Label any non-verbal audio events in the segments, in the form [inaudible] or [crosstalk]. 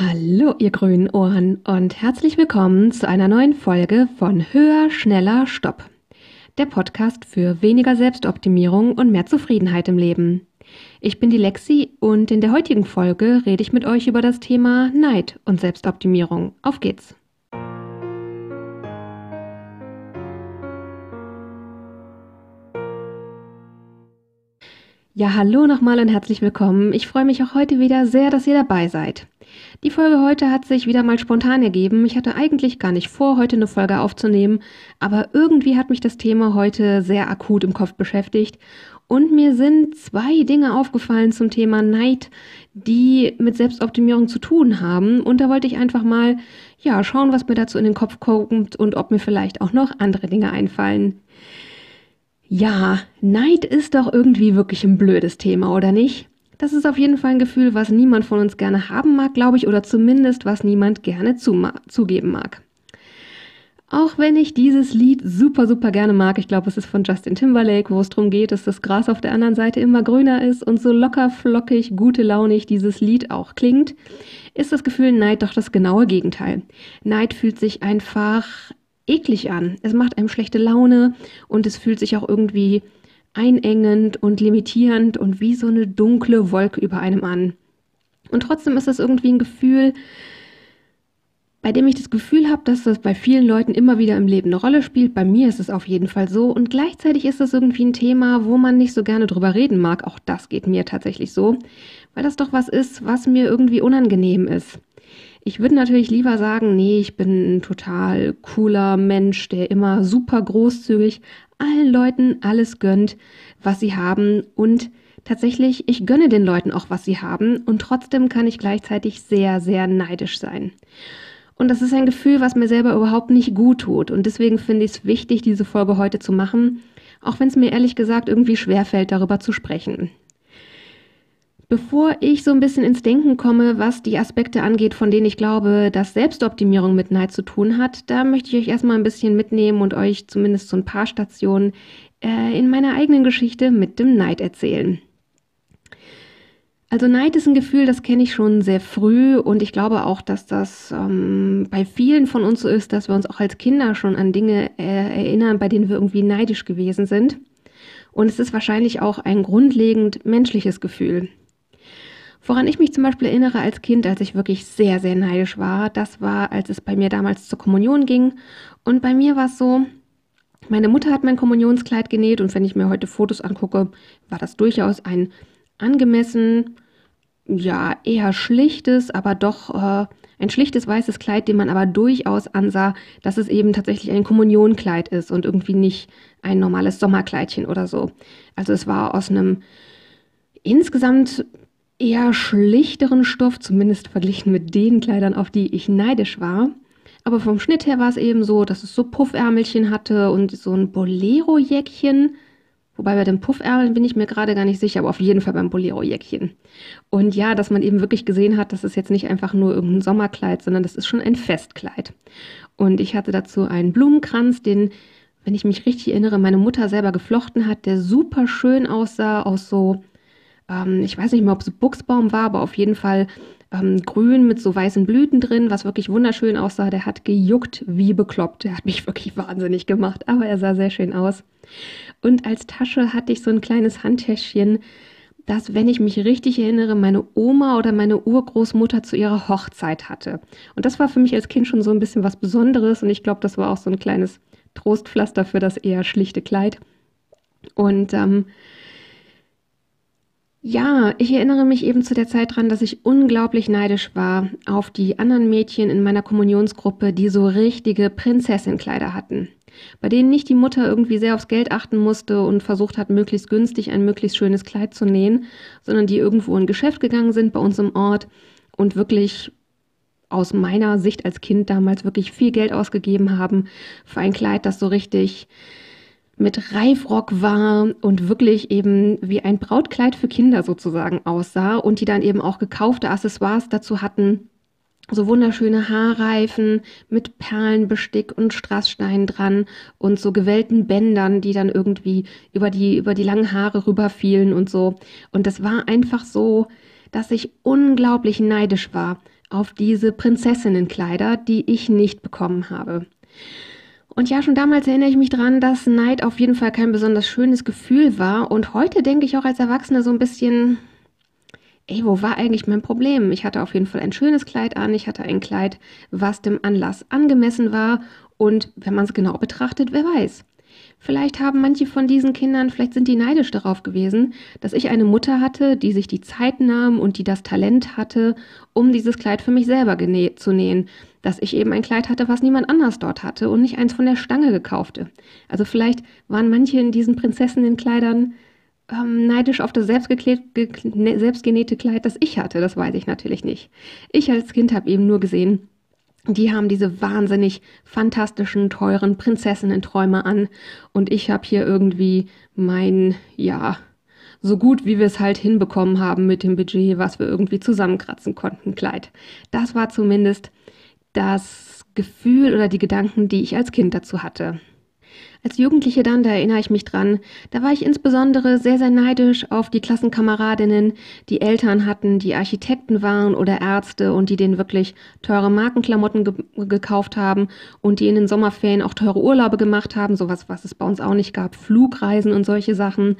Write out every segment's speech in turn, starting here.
Hallo, ihr grünen Ohren und herzlich willkommen zu einer neuen Folge von Höher, Schneller, Stopp. Der Podcast für weniger Selbstoptimierung und mehr Zufriedenheit im Leben. Ich bin die Lexi und in der heutigen Folge rede ich mit euch über das Thema Neid und Selbstoptimierung. Auf geht's! Ja, hallo nochmal und herzlich willkommen. Ich freue mich auch heute wieder sehr, dass ihr dabei seid. Die Folge heute hat sich wieder mal spontan ergeben. Ich hatte eigentlich gar nicht vor, heute eine Folge aufzunehmen, aber irgendwie hat mich das Thema heute sehr akut im Kopf beschäftigt und mir sind zwei Dinge aufgefallen zum Thema Neid, die mit Selbstoptimierung zu tun haben. Und da wollte ich einfach mal, ja, schauen, was mir dazu in den Kopf kommt und ob mir vielleicht auch noch andere Dinge einfallen. Ja, Neid ist doch irgendwie wirklich ein blödes Thema, oder nicht? Das ist auf jeden Fall ein Gefühl, was niemand von uns gerne haben mag, glaube ich, oder zumindest was niemand gerne zugeben mag. Auch wenn ich dieses Lied super, super gerne mag, ich glaube, es ist von Justin Timberlake, wo es darum geht, dass das Gras auf der anderen Seite immer grüner ist und so locker, flockig, gute launig dieses Lied auch klingt, ist das Gefühl Neid doch das genaue Gegenteil. Neid fühlt sich einfach eklig an. Es macht einem schlechte Laune und es fühlt sich auch irgendwie einengend und limitierend und wie so eine dunkle Wolke über einem an. Und trotzdem ist das irgendwie ein Gefühl, bei dem ich das Gefühl habe, dass das bei vielen Leuten immer wieder im Leben eine Rolle spielt. Bei mir ist es auf jeden Fall so. Und gleichzeitig ist das irgendwie ein Thema, wo man nicht so gerne drüber reden mag. Auch das geht mir tatsächlich so, weil das doch was ist, was mir irgendwie unangenehm ist. Ich würde natürlich lieber sagen, nee, ich bin ein total cooler Mensch, der immer super großzügig allen Leuten alles gönnt, was sie haben und tatsächlich, ich gönne den Leuten auch, was sie haben und trotzdem kann ich gleichzeitig sehr, sehr neidisch sein. Und das ist ein Gefühl, was mir selber überhaupt nicht gut tut. Und deswegen finde ich es wichtig, diese Folge heute zu machen, auch wenn es mir ehrlich gesagt irgendwie schwerfällt, darüber zu sprechen. Bevor ich so ein bisschen ins Denken komme, was die Aspekte angeht, von denen ich glaube, dass Selbstoptimierung mit Neid zu tun hat, da möchte ich euch erstmal ein bisschen mitnehmen und euch zumindest so ein paar Stationen äh, in meiner eigenen Geschichte mit dem Neid erzählen. Also Neid ist ein Gefühl, das kenne ich schon sehr früh und ich glaube auch, dass das ähm, bei vielen von uns so ist, dass wir uns auch als Kinder schon an Dinge äh, erinnern, bei denen wir irgendwie neidisch gewesen sind. Und es ist wahrscheinlich auch ein grundlegend menschliches Gefühl. Woran ich mich zum Beispiel erinnere als Kind, als ich wirklich sehr, sehr neidisch war, das war, als es bei mir damals zur Kommunion ging. Und bei mir war es so, meine Mutter hat mein Kommunionskleid genäht und wenn ich mir heute Fotos angucke, war das durchaus ein angemessen, ja, eher schlichtes, aber doch äh, ein schlichtes weißes Kleid, dem man aber durchaus ansah, dass es eben tatsächlich ein Kommunionkleid ist und irgendwie nicht ein normales Sommerkleidchen oder so. Also es war aus einem insgesamt eher schlichteren Stoff, zumindest verglichen mit den Kleidern, auf die ich neidisch war. Aber vom Schnitt her war es eben so, dass es so Puffärmelchen hatte und so ein Bolero-Jäckchen Wobei bei den Puffärmeln bin ich mir gerade gar nicht sicher, aber auf jeden Fall beim Bolero-Jäckchen. Und ja, dass man eben wirklich gesehen hat, das ist jetzt nicht einfach nur irgendein Sommerkleid, sondern das ist schon ein Festkleid. Und ich hatte dazu einen Blumenkranz, den, wenn ich mich richtig erinnere, meine Mutter selber geflochten hat, der super schön aussah, aus so, ähm, ich weiß nicht mehr, ob es Buchsbaum war, aber auf jeden Fall ähm, grün mit so weißen Blüten drin, was wirklich wunderschön aussah. Der hat gejuckt wie bekloppt. Der hat mich [laughs] wirklich wahnsinnig gemacht, aber er sah sehr schön aus. Und als Tasche hatte ich so ein kleines Handtäschchen, das, wenn ich mich richtig erinnere, meine Oma oder meine Urgroßmutter zu ihrer Hochzeit hatte. Und das war für mich als Kind schon so ein bisschen was Besonderes und ich glaube, das war auch so ein kleines Trostpflaster für das eher schlichte Kleid. Und ähm, ja, ich erinnere mich eben zu der Zeit dran, dass ich unglaublich neidisch war auf die anderen Mädchen in meiner Kommunionsgruppe, die so richtige Prinzessinnenkleider hatten. Bei denen nicht die Mutter irgendwie sehr aufs Geld achten musste und versucht hat, möglichst günstig ein möglichst schönes Kleid zu nähen, sondern die irgendwo in Geschäft gegangen sind bei uns im Ort und wirklich aus meiner Sicht als Kind damals wirklich viel Geld ausgegeben haben für ein Kleid, das so richtig mit Reifrock war und wirklich eben wie ein Brautkleid für Kinder sozusagen aussah und die dann eben auch gekaufte Accessoires dazu hatten, so wunderschöne Haarreifen mit Perlenbestick und Strasssteinen dran und so gewellten Bändern, die dann irgendwie über die, über die langen Haare rüberfielen und so. Und das war einfach so, dass ich unglaublich neidisch war auf diese Prinzessinnenkleider, die ich nicht bekommen habe. Und ja, schon damals erinnere ich mich dran, dass Neid auf jeden Fall kein besonders schönes Gefühl war. Und heute denke ich auch als Erwachsene so ein bisschen, ey, wo war eigentlich mein Problem? Ich hatte auf jeden Fall ein schönes Kleid an. Ich hatte ein Kleid, was dem Anlass angemessen war. Und wenn man es genau betrachtet, wer weiß. Vielleicht haben manche von diesen Kindern, vielleicht sind die neidisch darauf gewesen, dass ich eine Mutter hatte, die sich die Zeit nahm und die das Talent hatte, um dieses Kleid für mich selber zu nähen. Dass ich eben ein Kleid hatte, was niemand anders dort hatte und nicht eins von der Stange gekaufte. Also vielleicht waren manche in diesen Prinzessinnenkleidern ähm, neidisch auf das selbstgenähte Kleid, das ich hatte. Das weiß ich natürlich nicht. Ich als Kind habe eben nur gesehen, die haben diese wahnsinnig fantastischen, teuren Prinzessinnen-Träume an. Und ich habe hier irgendwie mein, ja, so gut wie wir es halt hinbekommen haben mit dem Budget, was wir irgendwie zusammenkratzen konnten, Kleid. Das war zumindest das Gefühl oder die Gedanken, die ich als Kind dazu hatte. Als Jugendliche dann, da erinnere ich mich dran, da war ich insbesondere sehr, sehr neidisch auf die Klassenkameradinnen, die Eltern hatten, die Architekten waren oder Ärzte und die denen wirklich teure Markenklamotten ge gekauft haben und die in den Sommerferien auch teure Urlaube gemacht haben, sowas, was es bei uns auch nicht gab, Flugreisen und solche Sachen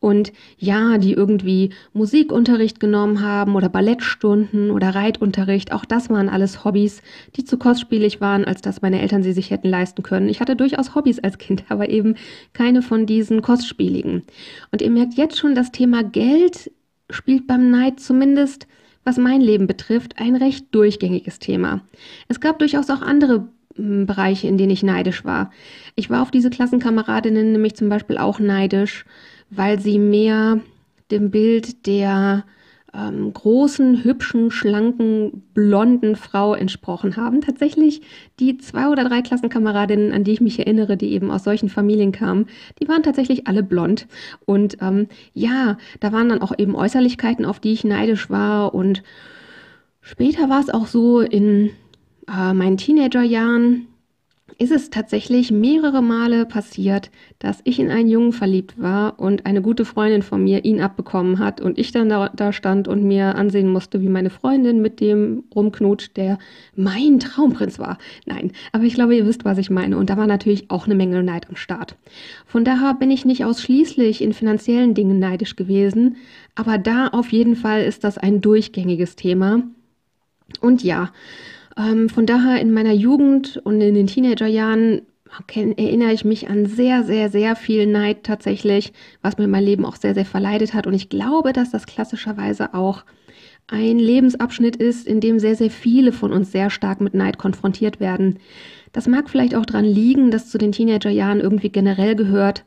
und ja, die irgendwie Musikunterricht genommen haben oder Ballettstunden oder Reitunterricht. Auch das waren alles Hobbys, die zu kostspielig waren, als dass meine Eltern sie sich hätten leisten können. Ich hatte durchaus Hobbys als Kind, [laughs] aber eben keine von diesen kostspieligen. Und ihr merkt jetzt schon, das Thema Geld spielt beim Neid zumindest, was mein Leben betrifft, ein recht durchgängiges Thema. Es gab durchaus auch andere Bereiche, in denen ich neidisch war. Ich war auf diese Klassenkameradinnen nämlich zum Beispiel auch neidisch weil sie mehr dem Bild der ähm, großen, hübschen, schlanken, blonden Frau entsprochen haben. Tatsächlich die zwei oder drei Klassenkameradinnen, an die ich mich erinnere, die eben aus solchen Familien kamen, die waren tatsächlich alle blond. Und ähm, ja, da waren dann auch eben Äußerlichkeiten, auf die ich neidisch war. Und später war es auch so in äh, meinen Teenagerjahren, ist es tatsächlich mehrere Male passiert, dass ich in einen Jungen verliebt war und eine gute Freundin von mir ihn abbekommen hat und ich dann da, da, stand und mir ansehen musste, wie meine Freundin mit dem rumknutscht, der mein Traumprinz war. Nein, aber ich glaube, ihr wisst, was ich meine. Und da war natürlich auch eine Menge Neid am Start. Von daher bin ich nicht ausschließlich in finanziellen Dingen neidisch gewesen, aber da auf jeden Fall ist das ein durchgängiges Thema. Und ja, ähm, von daher in meiner Jugend und in den Teenagerjahren erinnere ich mich an sehr, sehr, sehr viel Neid tatsächlich, was mir mein Leben auch sehr, sehr verleidet hat. Und ich glaube, dass das klassischerweise auch ein Lebensabschnitt ist, in dem sehr, sehr viele von uns sehr stark mit Neid konfrontiert werden. Das mag vielleicht auch daran liegen, dass zu den Teenagerjahren irgendwie generell gehört,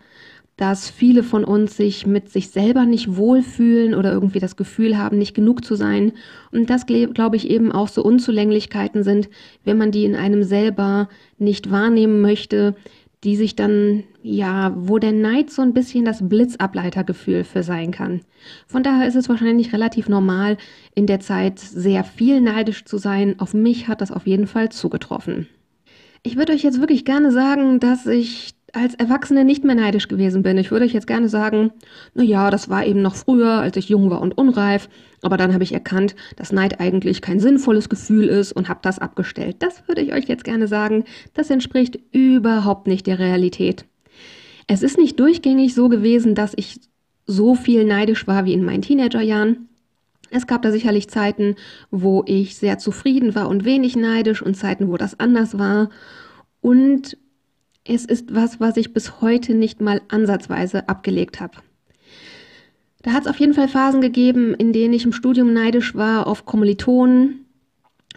dass viele von uns sich mit sich selber nicht wohlfühlen oder irgendwie das Gefühl haben, nicht genug zu sein. Und das, glaube ich, eben auch so Unzulänglichkeiten sind, wenn man die in einem selber nicht wahrnehmen möchte, die sich dann, ja, wo der Neid so ein bisschen das Blitzableitergefühl für sein kann. Von daher ist es wahrscheinlich relativ normal, in der Zeit sehr viel neidisch zu sein. Auf mich hat das auf jeden Fall zugetroffen. Ich würde euch jetzt wirklich gerne sagen, dass ich als Erwachsene nicht mehr neidisch gewesen bin. Ich würde euch jetzt gerne sagen, na ja, das war eben noch früher, als ich jung war und unreif, aber dann habe ich erkannt, dass Neid eigentlich kein sinnvolles Gefühl ist und habe das abgestellt. Das würde ich euch jetzt gerne sagen, das entspricht überhaupt nicht der Realität. Es ist nicht durchgängig so gewesen, dass ich so viel neidisch war wie in meinen Teenagerjahren. Es gab da sicherlich Zeiten, wo ich sehr zufrieden war und wenig neidisch und Zeiten, wo das anders war. Und es ist was, was ich bis heute nicht mal ansatzweise abgelegt habe. Da hat es auf jeden Fall Phasen gegeben, in denen ich im Studium neidisch war auf Kommilitonen,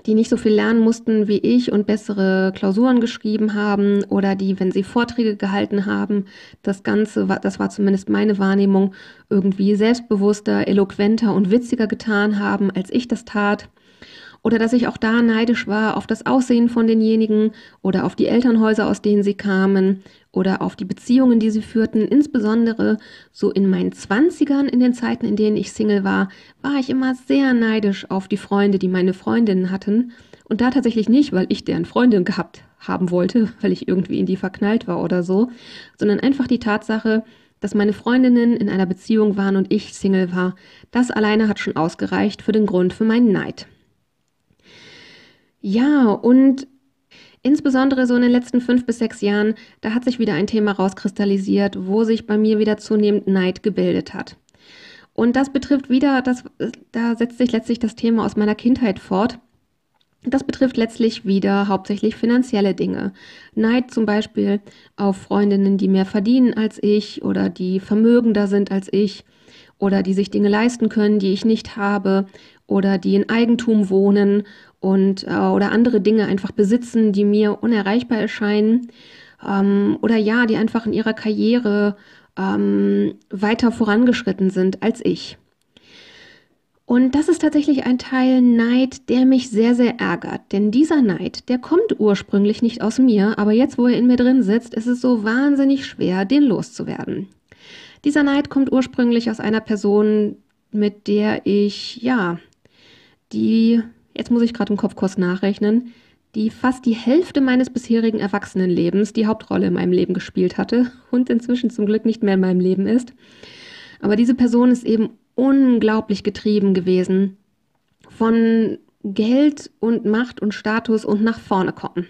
die nicht so viel lernen mussten wie ich und bessere Klausuren geschrieben haben oder die, wenn sie Vorträge gehalten haben, das Ganze, das war zumindest meine Wahrnehmung, irgendwie selbstbewusster, eloquenter und witziger getan haben, als ich das tat. Oder dass ich auch da neidisch war auf das Aussehen von denjenigen oder auf die Elternhäuser, aus denen sie kamen oder auf die Beziehungen, die sie führten. Insbesondere so in meinen Zwanzigern, in den Zeiten, in denen ich Single war, war ich immer sehr neidisch auf die Freunde, die meine Freundinnen hatten. Und da tatsächlich nicht, weil ich deren Freundin gehabt haben wollte, [laughs] weil ich irgendwie in die verknallt war oder so, sondern einfach die Tatsache, dass meine Freundinnen in einer Beziehung waren und ich Single war. Das alleine hat schon ausgereicht für den Grund für meinen Neid. Ja, und insbesondere so in den letzten fünf bis sechs Jahren, da hat sich wieder ein Thema rauskristallisiert, wo sich bei mir wieder zunehmend Neid gebildet hat. Und das betrifft wieder, das, da setzt sich letztlich das Thema aus meiner Kindheit fort. Das betrifft letztlich wieder hauptsächlich finanzielle Dinge. Neid zum Beispiel auf Freundinnen, die mehr verdienen als ich oder die vermögender sind als ich oder die sich Dinge leisten können, die ich nicht habe oder die in Eigentum wohnen und äh, oder andere Dinge einfach besitzen, die mir unerreichbar erscheinen ähm, oder ja, die einfach in ihrer Karriere ähm, weiter vorangeschritten sind als ich. Und das ist tatsächlich ein Teil Neid, der mich sehr, sehr ärgert. Denn dieser Neid, der kommt ursprünglich nicht aus mir, aber jetzt, wo er in mir drin sitzt, ist es so wahnsinnig schwer, den loszuwerden. Dieser Neid kommt ursprünglich aus einer Person, mit der ich, ja, die, jetzt muss ich gerade im Kopf kurz nachrechnen, die fast die Hälfte meines bisherigen Erwachsenenlebens die Hauptrolle in meinem Leben gespielt hatte und inzwischen zum Glück nicht mehr in meinem Leben ist. Aber diese Person ist eben unglaublich getrieben gewesen von Geld und Macht und Status und nach vorne kommen.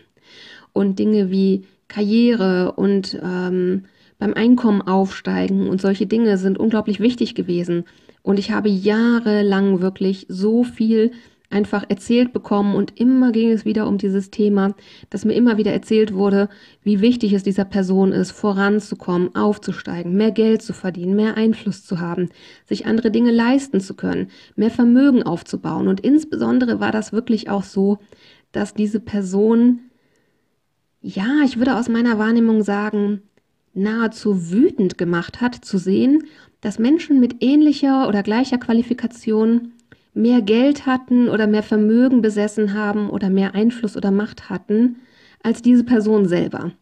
Und Dinge wie Karriere und ähm, beim Einkommen aufsteigen und solche Dinge sind unglaublich wichtig gewesen. Und ich habe jahrelang wirklich so viel einfach erzählt bekommen und immer ging es wieder um dieses Thema, dass mir immer wieder erzählt wurde, wie wichtig es dieser Person ist, voranzukommen, aufzusteigen, mehr Geld zu verdienen, mehr Einfluss zu haben, sich andere Dinge leisten zu können, mehr Vermögen aufzubauen. Und insbesondere war das wirklich auch so, dass diese Person, ja, ich würde aus meiner Wahrnehmung sagen, nahezu wütend gemacht hat, zu sehen, dass Menschen mit ähnlicher oder gleicher Qualifikation mehr Geld hatten oder mehr Vermögen besessen haben oder mehr Einfluss oder Macht hatten als diese Person selber.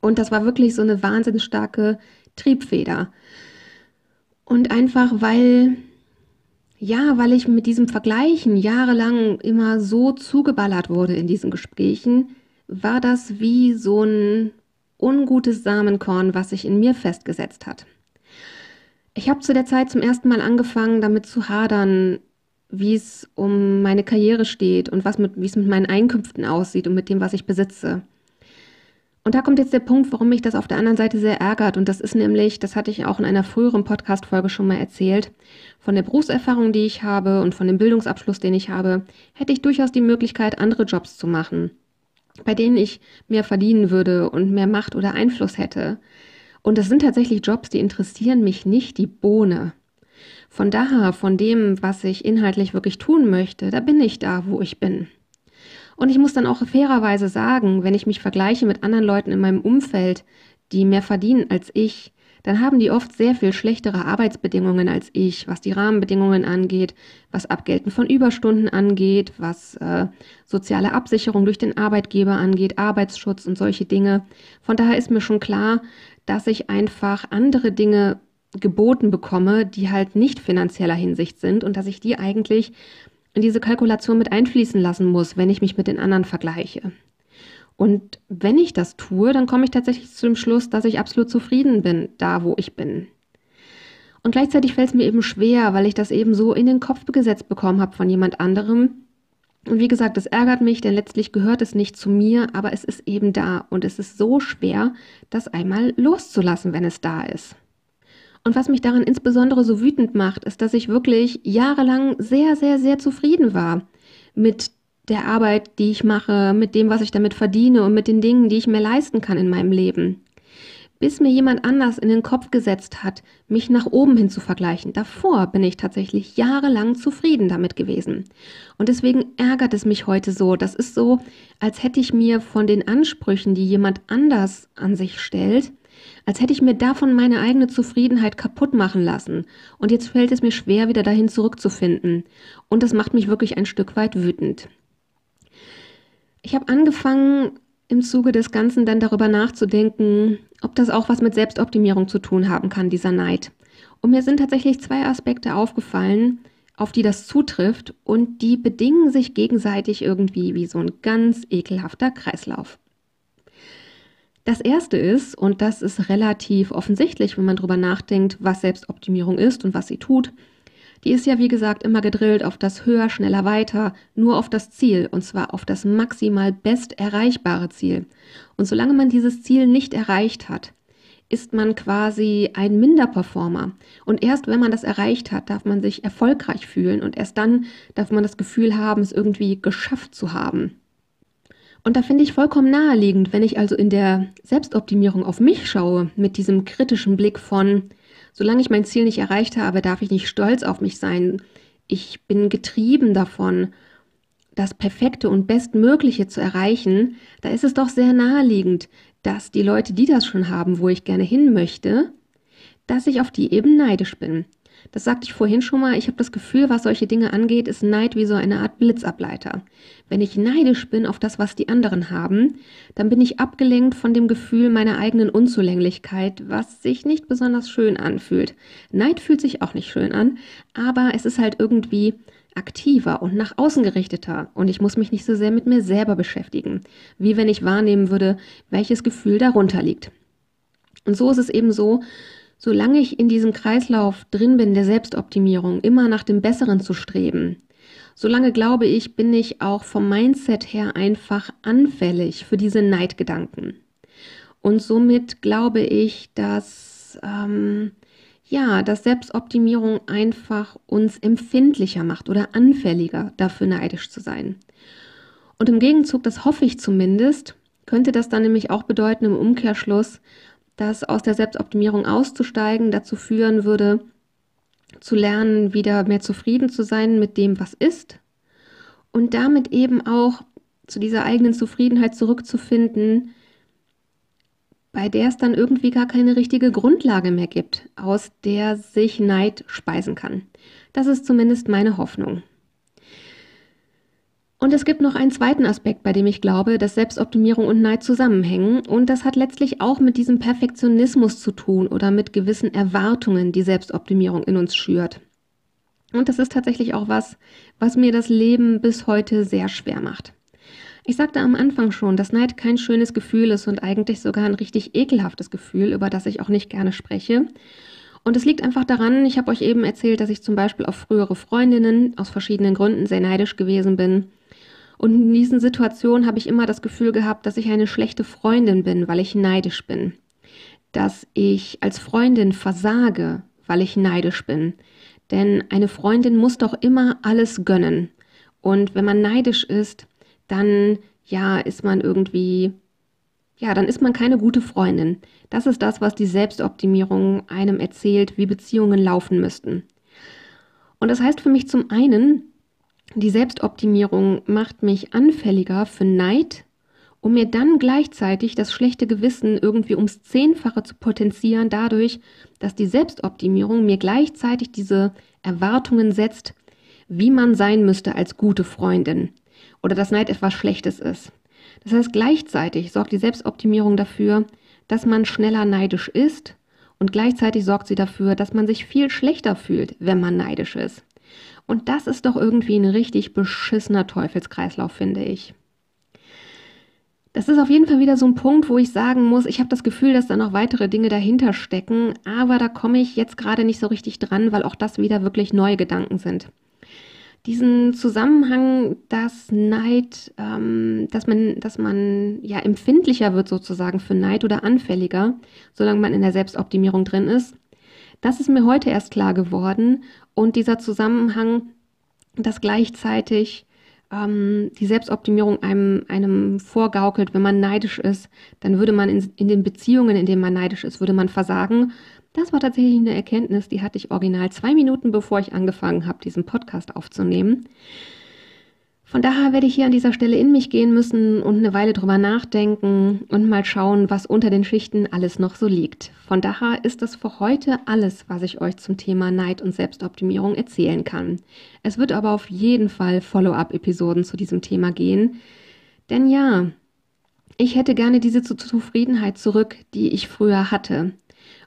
Und das war wirklich so eine wahnsinnig starke Triebfeder. Und einfach weil, ja, weil ich mit diesem Vergleichen jahrelang immer so zugeballert wurde in diesen Gesprächen, war das wie so ein ungutes Samenkorn, was sich in mir festgesetzt hat. Ich habe zu der Zeit zum ersten Mal angefangen, damit zu hadern, wie es um meine Karriere steht und was mit, wie es mit meinen Einkünften aussieht und mit dem, was ich besitze. Und da kommt jetzt der Punkt, warum mich das auf der anderen Seite sehr ärgert. Und das ist nämlich, das hatte ich auch in einer früheren Podcast-Folge schon mal erzählt, von der Berufserfahrung, die ich habe und von dem Bildungsabschluss, den ich habe, hätte ich durchaus die Möglichkeit, andere Jobs zu machen, bei denen ich mehr verdienen würde und mehr Macht oder Einfluss hätte. Und das sind tatsächlich Jobs, die interessieren mich nicht die Bohne. Von daher, von dem, was ich inhaltlich wirklich tun möchte, da bin ich da, wo ich bin. Und ich muss dann auch fairerweise sagen, wenn ich mich vergleiche mit anderen Leuten in meinem Umfeld, die mehr verdienen als ich, dann haben die oft sehr viel schlechtere Arbeitsbedingungen als ich, was die Rahmenbedingungen angeht, was Abgelten von Überstunden angeht, was äh, soziale Absicherung durch den Arbeitgeber angeht, Arbeitsschutz und solche Dinge. Von daher ist mir schon klar, dass ich einfach andere Dinge geboten bekomme, die halt nicht finanzieller Hinsicht sind und dass ich die eigentlich in diese Kalkulation mit einfließen lassen muss, wenn ich mich mit den anderen vergleiche. Und wenn ich das tue, dann komme ich tatsächlich zu dem Schluss, dass ich absolut zufrieden bin, da wo ich bin. Und gleichzeitig fällt es mir eben schwer, weil ich das eben so in den Kopf gesetzt bekommen habe von jemand anderem. Und wie gesagt, das ärgert mich, denn letztlich gehört es nicht zu mir, aber es ist eben da. Und es ist so schwer, das einmal loszulassen, wenn es da ist. Und was mich daran insbesondere so wütend macht, ist, dass ich wirklich jahrelang sehr, sehr, sehr zufrieden war mit der Arbeit, die ich mache, mit dem, was ich damit verdiene und mit den Dingen, die ich mir leisten kann in meinem Leben. Bis mir jemand anders in den Kopf gesetzt hat, mich nach oben hin zu vergleichen. Davor bin ich tatsächlich jahrelang zufrieden damit gewesen. Und deswegen ärgert es mich heute so. Das ist so, als hätte ich mir von den Ansprüchen, die jemand anders an sich stellt, als hätte ich mir davon meine eigene Zufriedenheit kaputt machen lassen. Und jetzt fällt es mir schwer, wieder dahin zurückzufinden. Und das macht mich wirklich ein Stück weit wütend. Ich habe angefangen, im Zuge des Ganzen dann darüber nachzudenken, ob das auch was mit Selbstoptimierung zu tun haben kann, dieser Neid. Und mir sind tatsächlich zwei Aspekte aufgefallen, auf die das zutrifft und die bedingen sich gegenseitig irgendwie wie so ein ganz ekelhafter Kreislauf. Das erste ist, und das ist relativ offensichtlich, wenn man darüber nachdenkt, was Selbstoptimierung ist und was sie tut, Die ist ja, wie gesagt, immer gedrillt auf das höher, schneller, weiter, nur auf das Ziel, und zwar auf das maximal best erreichbare Ziel. Und solange man dieses Ziel nicht erreicht hat, ist man quasi ein Minderperformer. Und erst wenn man das erreicht hat, darf man sich erfolgreich fühlen und erst dann darf man das Gefühl haben, es irgendwie geschafft zu haben. Und da finde ich vollkommen naheliegend, wenn ich also in der Selbstoptimierung auf mich schaue, mit diesem kritischen Blick von, solange ich mein Ziel nicht erreicht habe, darf ich nicht stolz auf mich sein. Ich bin getrieben davon, das Perfekte und Bestmögliche zu erreichen, da ist es doch sehr naheliegend, dass die Leute, die das schon haben, wo ich gerne hin möchte, dass ich auf die eben neidisch bin. Das sagte ich vorhin schon mal, ich habe das Gefühl, was solche Dinge angeht, ist Neid wie so eine Art Blitzableiter. Wenn ich neidisch bin auf das, was die anderen haben, dann bin ich abgelenkt von dem Gefühl meiner eigenen Unzulänglichkeit, was sich nicht besonders schön anfühlt. Neid fühlt sich auch nicht schön an, aber es ist halt irgendwie aktiver und nach außen gerichteter und ich muss mich nicht so sehr mit mir selber beschäftigen, wie wenn ich wahrnehmen würde, welches Gefühl darunter liegt. Und so ist es eben so, solange ich in diesem Kreislauf drin bin, der Selbstoptimierung, immer nach dem Besseren zu streben, solange glaube ich, bin ich auch vom Mindset her einfach anfällig für diese Neidgedanken. Und somit glaube ich, dass ähm, ja, dass Selbstoptimierung einfach uns empfindlicher macht oder anfälliger dafür neidisch zu sein. Und im Gegenzug, das hoffe ich zumindest, könnte das dann nämlich auch bedeuten im Umkehrschluss, dass aus der Selbstoptimierung auszusteigen dazu führen würde, zu lernen, wieder mehr zufrieden zu sein mit dem, was ist und damit eben auch zu dieser eigenen Zufriedenheit zurückzufinden, bei der es dann irgendwie gar keine richtige Grundlage mehr gibt, aus der sich Neid speisen kann. Das ist zumindest meine Hoffnung. Und es gibt noch einen zweiten Aspekt, bei dem ich glaube, dass Selbstoptimierung und Neid zusammenhängen. Und das hat letztlich auch mit diesem Perfektionismus zu tun oder mit gewissen Erwartungen, die Selbstoptimierung in uns schürt. Und das ist tatsächlich auch was, was mir das Leben bis heute sehr schwer macht. Ich sagte am Anfang schon, dass Neid kein schönes Gefühl ist und eigentlich sogar ein richtig ekelhaftes Gefühl, über das ich auch nicht gerne spreche. Und es liegt einfach daran, ich habe euch eben erzählt, dass ich zum Beispiel auf frühere Freundinnen aus verschiedenen Gründen sehr neidisch gewesen bin. Und in diesen Situationen habe ich immer das Gefühl gehabt, dass ich eine schlechte Freundin bin, weil ich neidisch bin. Dass ich als Freundin versage, weil ich neidisch bin. Denn eine Freundin muss doch immer alles gönnen. Und wenn man neidisch ist, dann ja, ist man irgendwie, ja, dann ist man keine gute Freundin. Das ist das, was die Selbstoptimierung einem erzählt, wie Beziehungen laufen müssten. Und das heißt für mich zum einen, die Selbstoptimierung macht mich anfälliger für Neid, um mir dann gleichzeitig das schlechte Gewissen irgendwie ums Zehnfache zu potenzieren, dadurch, dass die Selbstoptimierung mir gleichzeitig diese Erwartungen setzt, wie man sein müsste als gute Freundin oder dass Neid etwas Schlechtes ist. Das heißt, gleichzeitig sorgt die Selbstoptimierung dafür, dass man schneller neidisch ist und gleichzeitig sorgt sie dafür, dass man sich viel schlechter fühlt, wenn man neidisch ist. Und das ist doch irgendwie ein richtig beschissener Teufelskreislauf, finde ich. Das ist auf jeden Fall wieder so ein Punkt, wo ich sagen muss, ich habe das Gefühl, dass da noch weitere Dinge dahinter stecken, aber da komme ich jetzt gerade nicht so richtig dran, weil auch das wieder wirklich neue Gedanken sind diesen Zusammenhang, dass Neid, ähm, dass man, dass man ja empfindlicher wird sozusagen für Neid oder anfälliger, solange man in der Selbstoptimierung drin ist. Das ist mir heute erst klar geworden und dieser Zusammenhang, dass gleichzeitig ähm, die Selbstoptimierung einem, einem vorgaukelt, wenn man neidisch ist, dann würde man in, in den Beziehungen, in denen man neidisch ist, würde man versagen das war tatsächlich eine Erkenntnis, die hatte ich original zwei Minuten, bevor ich angefangen habe, diesen Podcast aufzunehmen. Von daher werde ich hier an dieser Stelle in mich gehen müssen und eine Weile drüber nachdenken und mal schauen, was unter den Schichten alles noch so liegt. Von daher ist das für heute alles, was ich euch zum Thema Neid und Selbstoptimierung erzählen kann. Es wird aber auf jeden Fall Follow-up-Episoden zu diesem Thema gehen. Denn ja, ich hätte gerne diese Zufriedenheit zurück, die ich früher hatte.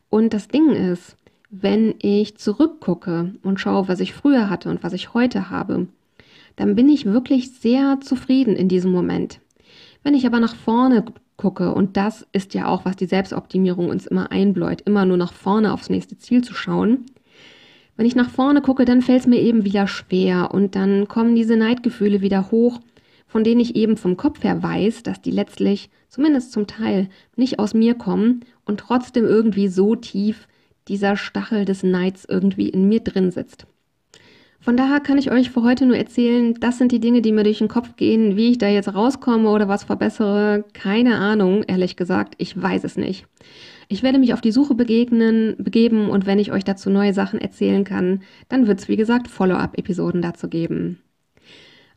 Und das Ding ist, wenn ich zurückgucke und schaue, was ich früher hatte und was ich heute habe, dann bin ich wirklich sehr zufrieden in diesem Moment. Wenn ich aber nach vorne gucke, und das ist ja auch, was die Selbstoptimierung uns immer einbläut, immer nur nach vorne aufs nächste Ziel zu schauen, Wenn ich nach vorne gucke, dann fällt es mir eben wieder schwer und dann kommen diese Neidgefühle wieder hoch, von denen ich eben vom Kopf her weiß, dass die letztlich, zumindest zum Teil, nicht aus mir kommen und trotzdem irgendwie so tief dieser Stachel des Neids irgendwie in mir drin sitzt. Von daher kann ich euch für heute nur erzählen, das sind die Dinge, die mir durch den Kopf gehen. Wie ich da jetzt rauskomme oder was verbessere, keine Ahnung, ehrlich gesagt, ich weiß es nicht. Ich werde mich auf die Suche begegnen, begeben und wenn ich euch dazu neue Sachen erzählen kann, dann wird es wie gesagt Follow-up-Episoden dazu geben.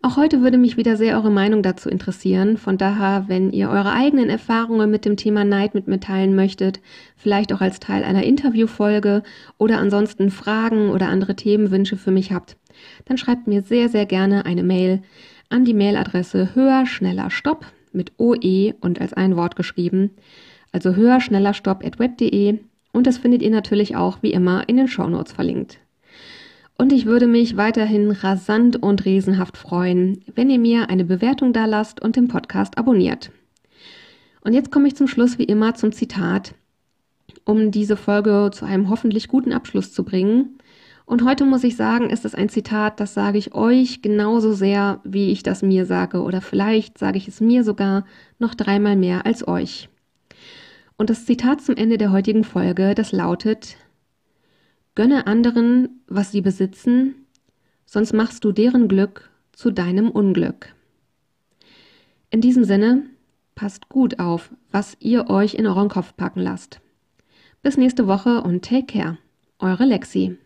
Auch heute würde mich wieder sehr eure Meinung dazu interessieren. Von daher, wenn ihr eure eigenen Erfahrungen mit dem Thema Neid mit mir teilen möchtet, vielleicht auch als Teil einer Interviewfolge oder ansonsten Fragen oder andere Themenwünsche für mich habt, dann schreibt mir sehr, sehr gerne eine Mail an die Mailadresse höher, schneller, stopp mit OE und als ein Wort geschrieben. Also höher, schneller, stopp at web.de und das findet ihr natürlich auch wie immer in den Shownotes verlinkt. Und ich würde mich weiterhin rasant und riesenhaft freuen, wenn ihr mir eine Bewertung da lasst und den Podcast abonniert. Und jetzt komme ich zum Schluss wie immer zum Zitat, um diese Folge zu einem hoffentlich guten Abschluss zu bringen. Und heute muss ich sagen, ist es ein Zitat, das sage ich euch genauso sehr, wie ich das mir sage. Oder vielleicht sage ich es mir sogar noch dreimal mehr als euch. Und das Zitat zum Ende der heutigen Folge, das lautet, Gönne anderen, was sie besitzen, sonst machst du deren Glück zu deinem Unglück. In diesem Sinne, passt gut auf, was ihr euch in euren Kopf packen lasst. Bis nächste Woche und take care. Eure Lexi.